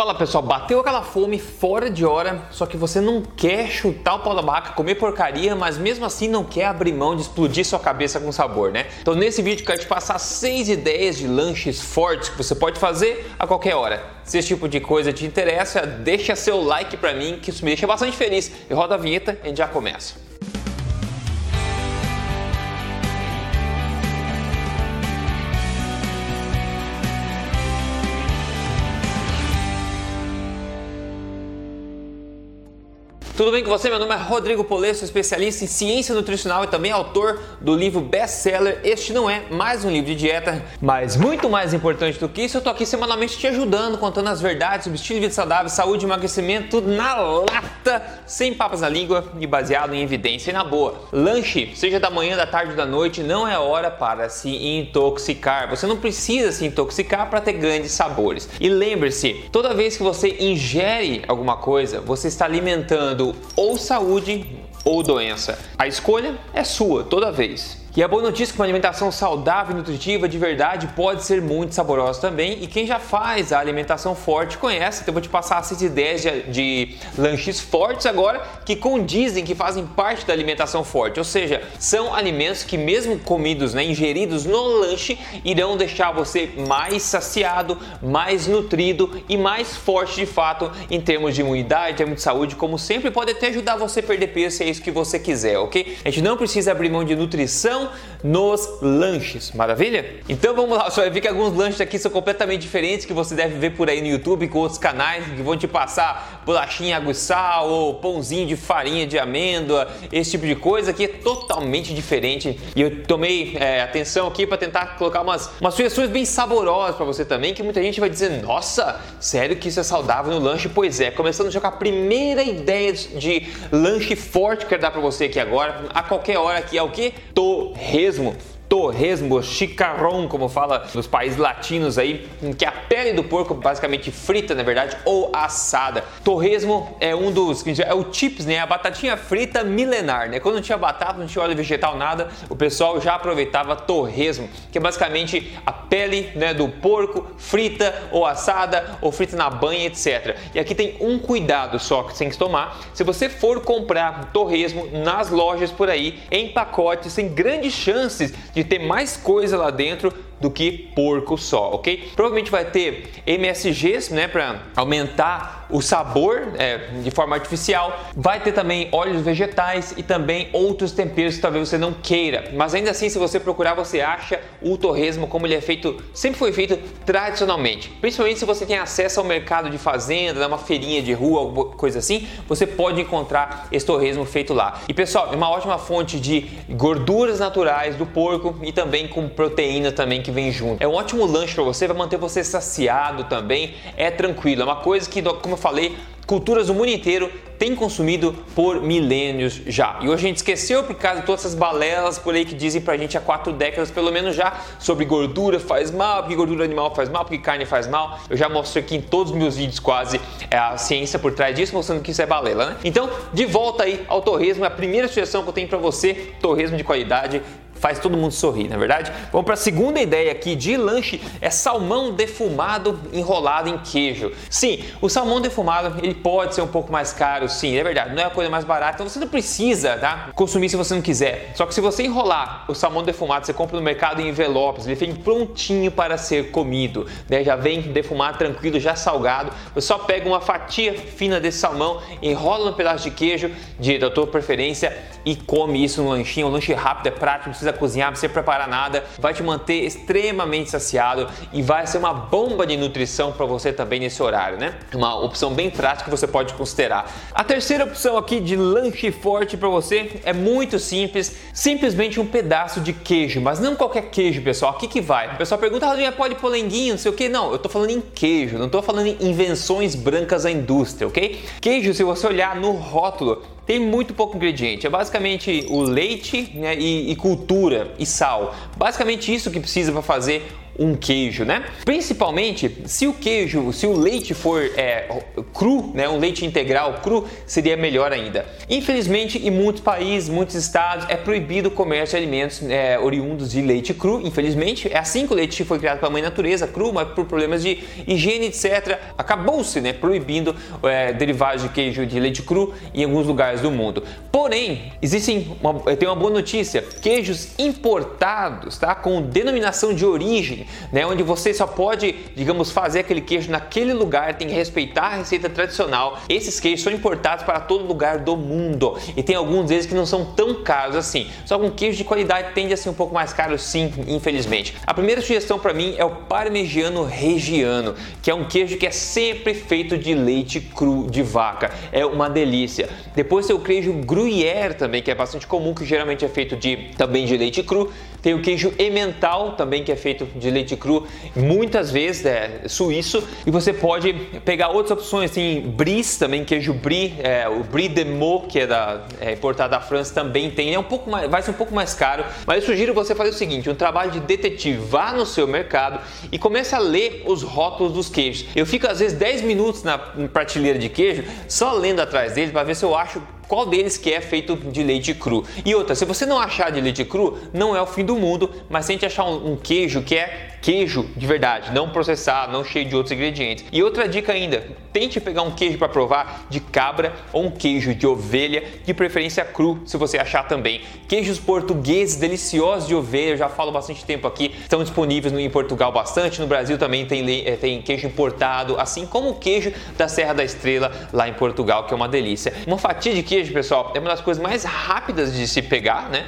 Fala pessoal, bateu aquela fome fora de hora, só que você não quer chutar o pau da barraca, comer porcaria, mas mesmo assim não quer abrir mão de explodir sua cabeça com sabor, né? Então nesse vídeo eu quero te passar seis ideias de lanches fortes que você pode fazer a qualquer hora. Se esse tipo de coisa te interessa, deixa seu like pra mim, que isso me deixa bastante feliz. E roda a vinheta e a gente já começa. Tudo bem com você? Meu nome é Rodrigo Polesso, especialista em ciência nutricional e também autor do livro best-seller Este Não É Mais Um Livro de Dieta. Mas muito mais importante do que isso, eu tô aqui semanalmente te ajudando, contando as verdades sobre estilo de vida saudável, saúde e emagrecimento na lata, sem papas na língua e baseado em evidência e na boa. Lanche, seja da manhã, da tarde ou da noite, não é hora para se intoxicar. Você não precisa se intoxicar para ter grandes sabores. E lembre-se, toda vez que você ingere alguma coisa, você está alimentando ou saúde ou doença. A escolha é sua toda vez. E a boa notícia é que uma alimentação saudável e nutritiva de verdade pode ser muito saborosa também. E quem já faz a alimentação forte conhece. Então eu vou te passar essas ideias de, de, lanches fortes agora que condizem, que fazem parte da alimentação forte. Ou seja, são alimentos que mesmo comidos, né, ingeridos no lanche, irão deixar você mais saciado, mais nutrido e mais forte de fato em termos de imunidade, em termos de saúde, como sempre pode até ajudar você a perder peso se é isso que você quiser, ok? A gente não precisa abrir mão de nutrição nos lanches, maravilha? Então vamos lá, você vai ver que alguns lanches aqui são completamente diferentes que você deve ver por aí no YouTube com outros canais que vão te passar bolachinha água sal ou pãozinho de farinha de amêndoa, esse tipo de coisa que é totalmente diferente. E eu tomei é, atenção aqui para tentar colocar umas, umas sugestões bem saborosas para você também, que muita gente vai dizer, nossa, sério que isso é saudável no lanche? Pois é, começando já com a primeira ideia de lanche forte que eu quero dar para você aqui agora, a qualquer hora, que é o que? Tô torresmo torresmo, chicarrão, como fala nos países latinos aí, em que a pele do porco basicamente frita, na verdade, ou assada. Torresmo é um dos, é o chips, né, a batatinha frita milenar, né? Quando não tinha batata, não tinha óleo vegetal, nada, o pessoal já aproveitava torresmo, que é basicamente a pele, né, do porco frita ou assada ou frita na banha, etc. E aqui tem um cuidado só que você tem que tomar. Se você for comprar torresmo nas lojas por aí em pacotes, tem grandes chances de de ter mais coisa lá dentro do que porco só, ok? Provavelmente vai ter MSGs, né, para aumentar o sabor é, de forma artificial. Vai ter também óleos vegetais e também outros temperos que talvez você não queira. Mas ainda assim, se você procurar, você acha o torresmo como ele é feito, sempre foi feito tradicionalmente. Principalmente se você tem acesso ao mercado de fazenda, uma feirinha de rua, alguma coisa assim, você pode encontrar esse torresmo feito lá. E pessoal, é uma ótima fonte de gorduras naturais do porco e também com proteína também que que vem junto. É um ótimo lanche para você, vai manter você saciado também, é tranquilo. É uma coisa que, como eu falei, culturas do mundo inteiro têm consumido por milênios já. E hoje a gente esqueceu por causa de todas essas balelas por aí que dizem pra gente há quatro décadas pelo menos já sobre gordura faz mal, porque gordura animal faz mal, porque carne faz mal. Eu já mostrei aqui em todos os meus vídeos quase é a ciência por trás disso, mostrando que isso é balela, né? Então, de volta aí ao torresmo, é a primeira sugestão que eu tenho para você, torresmo de qualidade faz todo mundo sorrir, na é verdade? Vamos para a segunda ideia aqui de lanche, é salmão defumado enrolado em queijo. Sim, o salmão defumado ele pode ser um pouco mais caro, sim, é verdade, não é a coisa mais barata, então você não precisa tá, consumir se você não quiser. Só que se você enrolar o salmão defumado, você compra no mercado em envelopes, ele vem prontinho para ser comido, né? já vem defumado, tranquilo, já salgado. Você só pega uma fatia fina desse salmão, enrola no pedaço de queijo de, da tua preferência e come isso no lanchinho. Um lanche rápido, é prático, não precisa cozinhar, não precisa preparar nada, vai te manter extremamente saciado e vai ser uma bomba de nutrição para você também nesse horário, né? Uma opção bem prática que você pode considerar. A terceira opção aqui de lanche forte para você é muito simples, simplesmente um pedaço de queijo, mas não qualquer queijo, pessoal. Aqui que vai. O pessoal pergunta, ah, pode polenguinho, não sei o que. Não, eu tô falando em queijo, não tô falando em invenções brancas da indústria, ok? Queijo, se você olhar no rótulo, tem muito pouco ingrediente. É basicamente o leite né, e, e cultura e sal. Basicamente isso que precisa para fazer um queijo, né? Principalmente se o queijo, se o leite for é, cru, né, um leite integral cru, seria melhor ainda. Infelizmente, em muitos países, muitos estados, é proibido o comércio de alimentos é, oriundos de leite cru. Infelizmente, é assim que o leite foi criado pela mãe natureza, cru, mas por problemas de higiene, etc., acabou-se né, proibindo é, derivados de queijo de leite cru em alguns lugares do mundo. Porém, existem uma, tem uma boa notícia: queijos importados, tá, com denominação de origem, né, onde você só pode, digamos, fazer aquele queijo naquele lugar, tem que respeitar a receita tradicional. Esses queijos são importados para todo lugar do mundo e tem alguns deles que não são tão caros assim. Só que um queijo de qualidade tende a ser um pouco mais caro, sim, infelizmente. A primeira sugestão para mim é o parmegiano regiano, que é um queijo que é sempre feito de leite cru de vaca. É uma delícia. Depois tem o queijo gruyère também, que é bastante comum, que geralmente é feito de também de leite cru. Tem o queijo emmental também, que é feito de leite cru, muitas vezes é suíço. E você pode pegar outras opções, tem brie também, queijo brie, é, o brie de Meaux, que é, da, é importado da França, também tem. É um pouco mais, vai ser um pouco mais caro, mas eu sugiro você fazer o seguinte, um trabalho de detetive, vá no seu mercado e comece a ler os rótulos dos queijos. Eu fico às vezes 10 minutos na prateleira de queijo, só lendo atrás deles para ver se eu acho qual deles que é feito de leite cru. E outra, se você não achar de leite cru, não é o fim do mundo, mas se a gente achar um, um queijo que é queijo de verdade, não processado, não cheio de outros ingredientes. E outra dica ainda, tente pegar um queijo para provar de cabra ou um queijo de ovelha, de preferência cru, se você achar também. Queijos portugueses deliciosos de ovelha, eu já falo bastante tempo aqui, estão disponíveis em Portugal bastante, no Brasil também tem, eh, tem queijo importado, assim como o queijo da Serra da Estrela lá em Portugal, que é uma delícia. Uma fatia de queijo, pessoal, é uma das coisas mais rápidas de se pegar, né?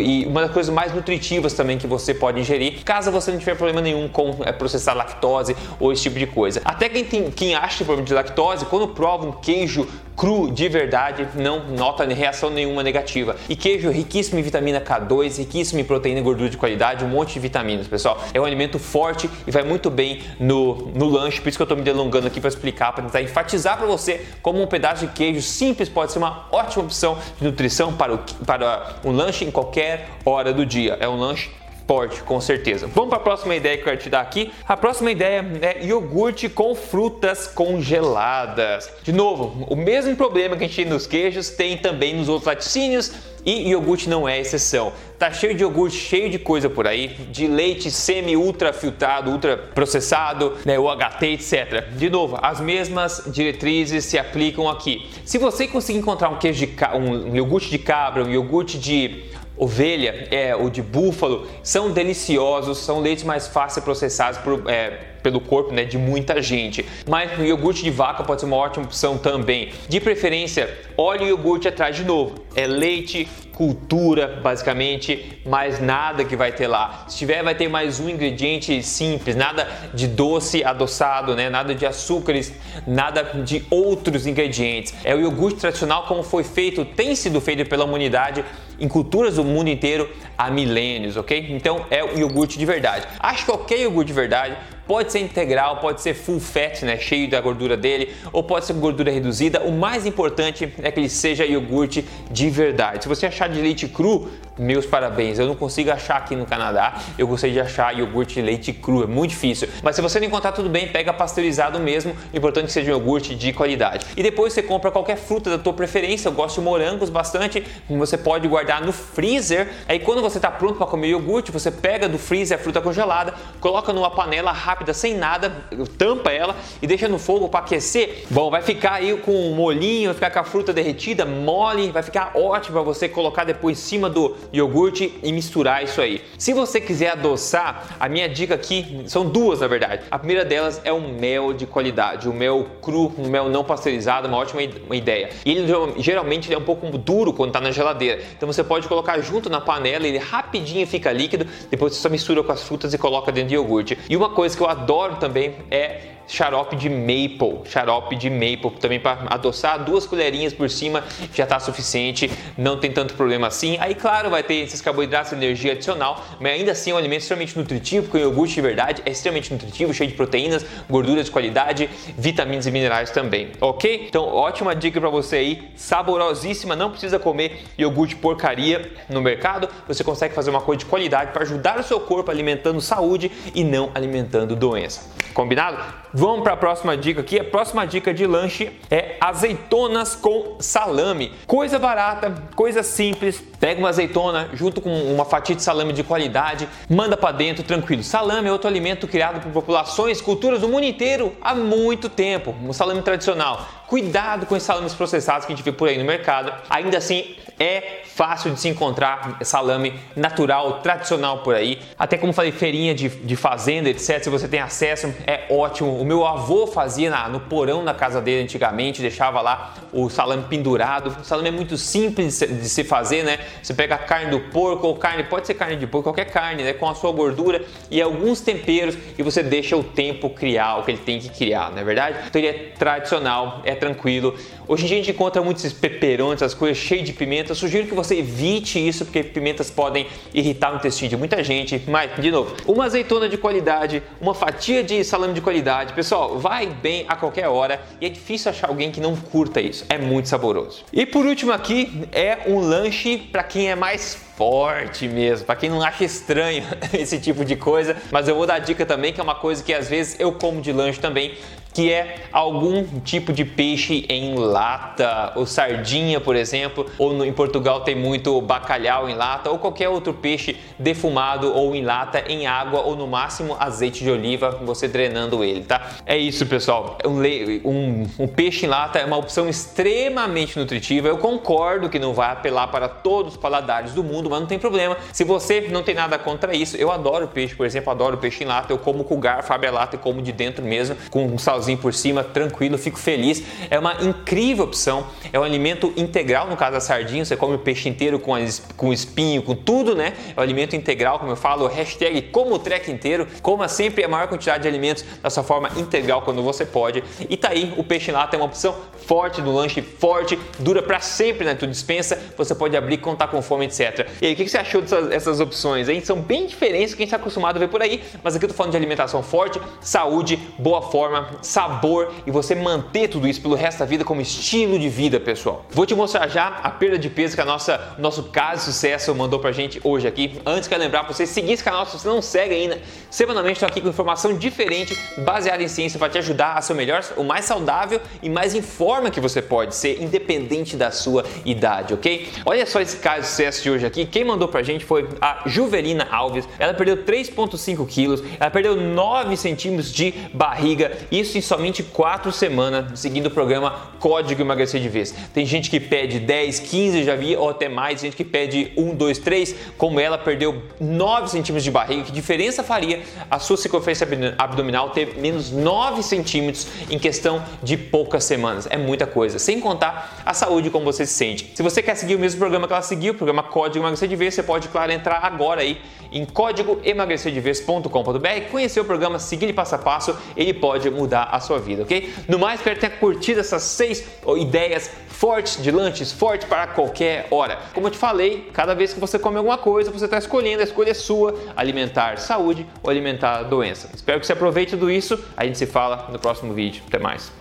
E uma das coisas mais nutritivas também que você pode ingerir, caso você não tiver problema problema nenhum com é, processar lactose ou esse tipo de coisa. Até quem, tem, quem acha problema de lactose, quando prova um queijo cru de verdade, não nota reação nenhuma negativa. E queijo riquíssimo em vitamina K2, riquíssimo em proteína e gordura de qualidade, um monte de vitaminas, pessoal. É um alimento forte e vai muito bem no, no lanche, por isso que eu estou me delongando aqui para explicar, para tentar enfatizar para você como um pedaço de queijo simples pode ser uma ótima opção de nutrição para, o, para um lanche em qualquer hora do dia. É um lanche Pode, com certeza. Vamos para a próxima ideia que eu quero te dar aqui. A próxima ideia é iogurte com frutas congeladas. De novo, o mesmo problema que a gente tem nos queijos tem também nos outros laticínios e iogurte não é exceção. Tá cheio de iogurte, cheio de coisa por aí, de leite semi-ultra filtrado, ultra processado, né, UHT, etc. De novo, as mesmas diretrizes se aplicam aqui. Se você conseguir encontrar um queijo de um iogurte de cabra, um iogurte de ovelha é, ou de búfalo são deliciosos, são leites mais fáceis processados por, é, pelo corpo né, de muita gente. Mas o iogurte de vaca pode ser uma ótima opção também. De preferência, óleo e iogurte atrás de novo. É leite, cultura, basicamente, mais nada que vai ter lá. Se tiver, vai ter mais um ingrediente simples, nada de doce adoçado, né? nada de açúcares, nada de outros ingredientes. É o iogurte tradicional como foi feito, tem sido feito pela humanidade em culturas do mundo inteiro há milênios, ok? Então é o iogurte de verdade. Acho que qualquer iogurte de verdade Pode ser integral, pode ser full fat, né, cheio da gordura dele, ou pode ser gordura reduzida. O mais importante é que ele seja iogurte de verdade. Se você achar de leite cru, meus parabéns. Eu não consigo achar aqui no Canadá. Eu gostaria de achar iogurte de leite cru, é muito difícil. Mas se você não encontrar tudo bem, pega pasteurizado mesmo. O importante é que seja um iogurte de qualidade. E depois você compra qualquer fruta da tua preferência. Eu gosto de morangos bastante. Você pode guardar no freezer. Aí quando você está pronto para comer iogurte, você pega do freezer a fruta congelada, coloca numa panela sem nada, tampa ela e deixa no fogo para aquecer. Bom, vai ficar aí com um molhinho, vai ficar com a fruta derretida, mole, vai ficar ótimo para você colocar depois em cima do iogurte e misturar isso aí. Se você quiser adoçar, a minha dica aqui são duas na verdade. A primeira delas é o mel de qualidade, o mel cru, o mel não pasteurizado, uma ótima ideia. E ele geralmente ele é um pouco duro quando está na geladeira, então você pode colocar junto na panela, ele rapidinho fica líquido, depois você só mistura com as frutas e coloca dentro do iogurte. E uma coisa que eu adoro também é xarope de maple, xarope de maple também para adoçar, duas colherinhas por cima já está suficiente, não tem tanto problema assim. Aí claro, vai ter esses carboidratos energia adicional, mas ainda assim é um alimento extremamente nutritivo, porque o iogurte de verdade é extremamente nutritivo, cheio de proteínas, gorduras de qualidade, vitaminas e minerais também, ok? Então, ótima dica para você aí, saborosíssima, não precisa comer iogurte porcaria no mercado, você consegue fazer uma coisa de qualidade para ajudar o seu corpo alimentando saúde e não alimentando doença. Combinado? Vamos para a próxima dica aqui. A próxima dica de lanche é azeitonas com salame. Coisa barata, coisa simples. Pega uma azeitona junto com uma fatia de salame de qualidade, manda para dentro tranquilo. Salame é outro alimento criado por populações, culturas do mundo inteiro há muito tempo. Um salame tradicional. Cuidado com os salames processados que a gente vê por aí no mercado. Ainda assim, é fácil de se encontrar salame natural, tradicional por aí. Até como falei, feirinha de, de fazenda, etc. Se você tem acesso, é ótimo. O meu avô fazia na, no porão da casa dele antigamente, deixava lá o salame pendurado. O salame é muito simples de se, de se fazer, né? Você pega a carne do porco ou carne, pode ser carne de porco, qualquer carne, né? Com a sua gordura e alguns temperos e você deixa o tempo criar o que ele tem que criar, não é verdade? Então ele é tradicional, é tranquilo. Hoje em dia a gente encontra muitos peperões, as coisas cheias de pimenta. Sugiro que você evite isso porque pimentas podem irritar o intestino de muita gente. Mas, de novo, uma azeitona de qualidade, uma fatia de salame de qualidade, pessoal, vai bem a qualquer hora e é difícil achar alguém que não curta isso. É muito saboroso. E por último aqui é um lanche para quem é mais forte mesmo, para quem não acha estranho esse tipo de coisa, mas eu vou dar dica também que é uma coisa que às vezes eu como de lanche também, que é algum tipo de peixe em lata, ou sardinha, por exemplo, ou no, em Portugal tem muito bacalhau em lata, ou qualquer outro peixe defumado ou em lata em água ou no máximo azeite de oliva, você drenando ele, tá? É isso, pessoal. Um, um, um peixe em lata é uma opção extremamente nutritiva. Eu concordo que não vai apelar para todos os paladares do mundo, mas não tem problema. Se você não tem nada contra isso, eu adoro peixe, por exemplo, adoro peixe em lata. Eu como com garfo, abre a lata e como de dentro mesmo, com um por cima, tranquilo, fico feliz. É uma incrível opção, é um alimento integral, no caso da sardinha, você come o peixe inteiro com, as, com espinho, com tudo, né? É um alimento integral, como eu falo, hashtag como o trek inteiro, coma sempre a maior quantidade de alimentos da sua forma integral quando você pode. E tá aí, o peixe em lata é uma opção forte no lanche, forte, dura para sempre na tua dispensa, você pode abrir, contar com fome, etc. E aí, o que você achou dessas essas opções, hein? São bem diferentes do que a gente está acostumado a ver por aí, mas aqui eu tô falando de alimentação forte, saúde, boa forma, sabor e você manter tudo isso pelo resto da vida como estilo de vida, pessoal. Vou te mostrar já a perda de peso que a nossa nosso caso de sucesso mandou pra gente hoje aqui. Antes quero lembrar para você seguir esse canal se você não segue ainda. Semanalmente estou aqui com informação diferente, baseada em ciência para te ajudar a ser o melhor, o mais saudável e mais em forma que você pode ser, independente da sua idade, ok? Olha só esse caso sucesso de hoje aqui. Quem mandou pra gente foi a Juvelina Alves. Ela perdeu 3,5 quilos, ela perdeu 9 centímetros de barriga, isso em somente 4 semanas, seguindo o programa Código Emagrecer de Vez. Tem gente que pede 10, 15, já vi, ou até mais, gente que pede 1, 2, 3, como ela perdeu 9 centímetros de barriga, que diferença faria a sua circunferência abdominal ter menos 9 centímetros em questão de poucas semanas? É muita coisa, sem contar a saúde como você se sente. Se você quer seguir o mesmo programa que ela seguiu, o programa Código Emagrecer de Vez, você pode, claro, entrar agora aí em códigoemagrecerdevez.com.br, conhecer o programa, seguir ele passo a passo, ele pode mudar a sua vida, ok? No mais, espero ter curtido essas seis ideias fortes de lanches, fortes para qualquer hora. Como eu te falei, cada vez que você come alguma coisa, você está escolhendo, a escolha é sua, alimentar saúde ou alimentar doença. Espero que você aproveite tudo isso, a gente se fala no próximo vídeo. Até mais.